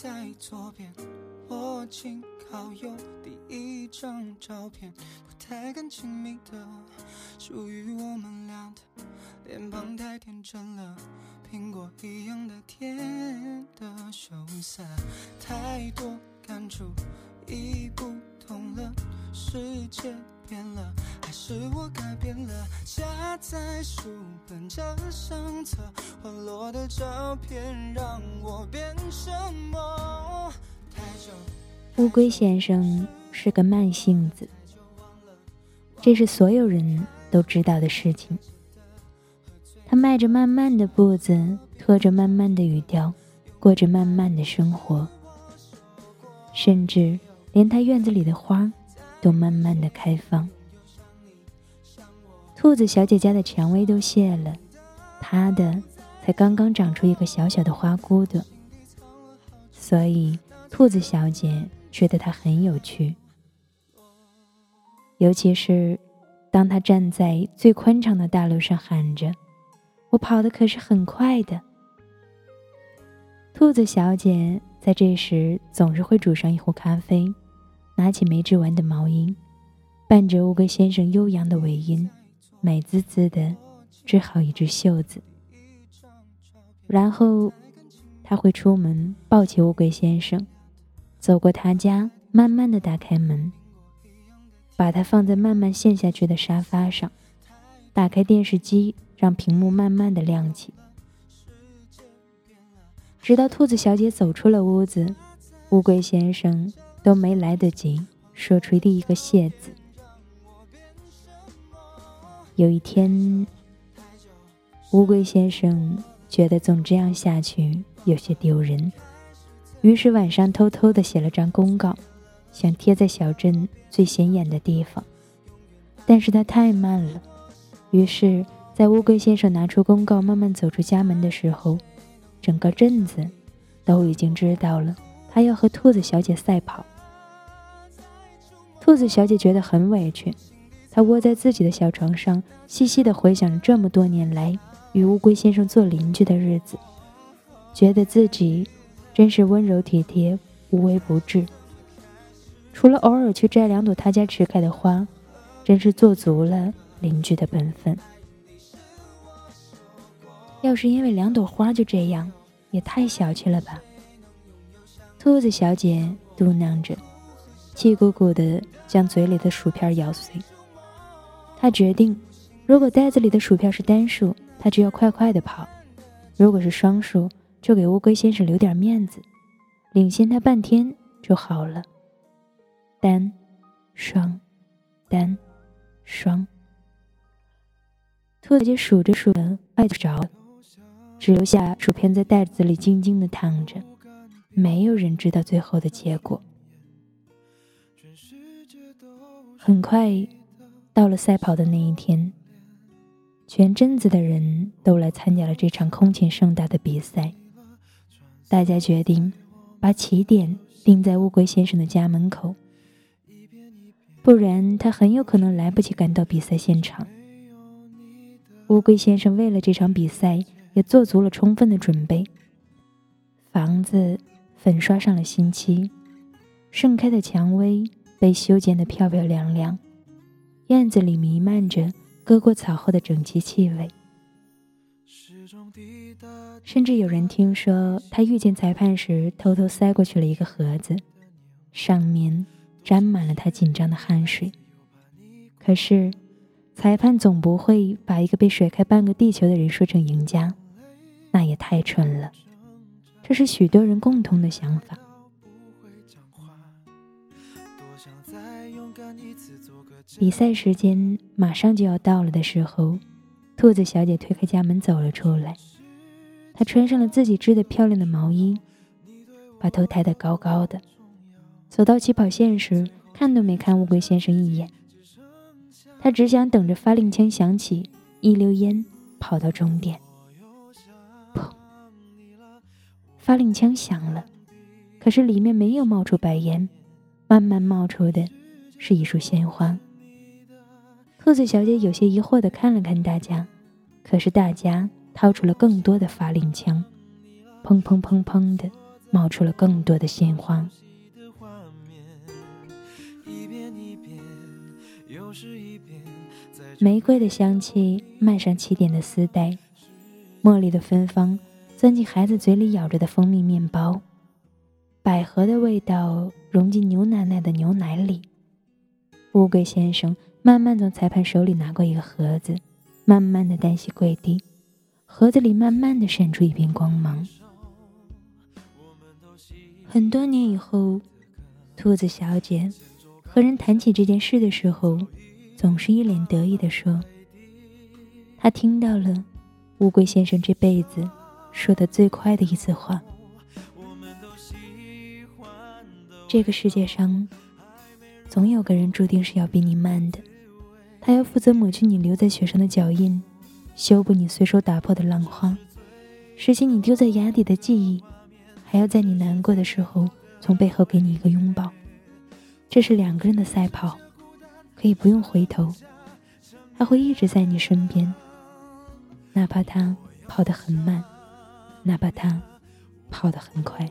在左边，我紧靠右，第一张照片，不太敢亲密的，属于我们俩的，脸庞太天真了，苹果一样的甜的羞涩，太多感触已不同了，世界。变了，还是我改变了？夹在书本这相册，滑落的照片让我变乌龟先生是个慢性子，这是所有人都知道的事情。他迈着慢慢的步子，拖着慢慢的语调，过着慢慢的生活，甚至连他院子里的花。都慢慢的开放。兔子小姐家的蔷薇都谢了，她的才刚刚长出一个小小的花骨朵，所以兔子小姐觉得它很有趣。尤其是当她站在最宽敞的大路上喊着：“我跑的可是很快的。”兔子小姐在这时总是会煮上一壶咖啡。拿起没织完的毛衣，伴着乌龟先生悠扬的尾音，美滋滋的织好一只袖子。然后，他会出门，抱起乌龟先生，走过他家，慢慢的打开门，把它放在慢慢陷下去的沙发上，打开电视机，让屏幕慢慢的亮起，直到兔子小姐走出了屋子，乌龟先生。都没来得及说出第一个谢字。有一天，乌龟先生觉得总这样下去有些丢人，于是晚上偷偷的写了张公告，想贴在小镇最显眼的地方。但是他太慢了，于是，在乌龟先生拿出公告，慢慢走出家门的时候，整个镇子都已经知道了。他要和兔子小姐赛跑。兔子小姐觉得很委屈，她窝在自己的小床上，细细的回想着这么多年来与乌龟先生做邻居的日子，觉得自己真是温柔体贴、无微不至。除了偶尔去摘两朵他家迟开的花，真是做足了邻居的本分。要是因为两朵花就这样，也太小气了吧。兔子小姐嘟囔着，气鼓鼓地将嘴里的薯片咬碎。她决定，如果袋子里的薯片是单数，她就要快快地跑；如果是双数，就给乌龟先生留点面子，领先他半天就好了。单，双，单，双。兔子姐数着数着，快就着了，只留下薯片在袋子里静静的躺着。没有人知道最后的结果。很快到了赛跑的那一天，全镇子的人都来参加了这场空前盛大的比赛。大家决定把起点定在乌龟先生的家门口，不然他很有可能来不及赶到比赛现场。乌龟先生为了这场比赛也做足了充分的准备，房子。粉刷上了新漆，盛开的蔷薇被修剪得漂漂亮亮，院子里弥漫着割过草后的整齐气味。甚至有人听说，他遇见裁判时偷偷塞过去了一个盒子，上面沾满了他紧张的汗水。可是，裁判总不会把一个被甩开半个地球的人说成赢家，那也太蠢了。这是许多人共同的想法。比赛时间马上就要到了的时候，兔子小姐推开家门走了出来。她穿上了自己织的漂亮的毛衣，把头抬得高高的，走到起跑线时，看都没看乌龟先生一眼。她只想等着发令枪响起，一溜烟跑到终点。发令枪响了，可是里面没有冒出白烟，慢慢冒出的是一束鲜花。兔子小姐有些疑惑的看了看大家，可是大家掏出了更多的发令枪，砰砰砰砰的冒出了更多的鲜花。玫瑰的香气漫上起点的丝带，茉莉的芬芳钻进孩子嘴里咬着的蜂蜜面包，百合的味道融进牛奶奶的牛奶里。乌龟先生慢慢从裁判手里拿过一个盒子，慢慢的单膝跪地，盒子里慢慢的闪出一片光芒。很多年以后，兔子小姐和人谈起这件事的时候，总是一脸得意地说：“她听到了乌龟先生这辈子说的最快的一次话。这个世界上，总有个人注定是要比你慢的，还要负责抹去你留在雪上的脚印，修补你随手打破的浪花，拾起你丢在崖底的记忆。”还要在你难过的时候，从背后给你一个拥抱。这是两个人的赛跑，可以不用回头，他会一直在你身边，哪怕他跑得很慢，哪怕他跑得很快。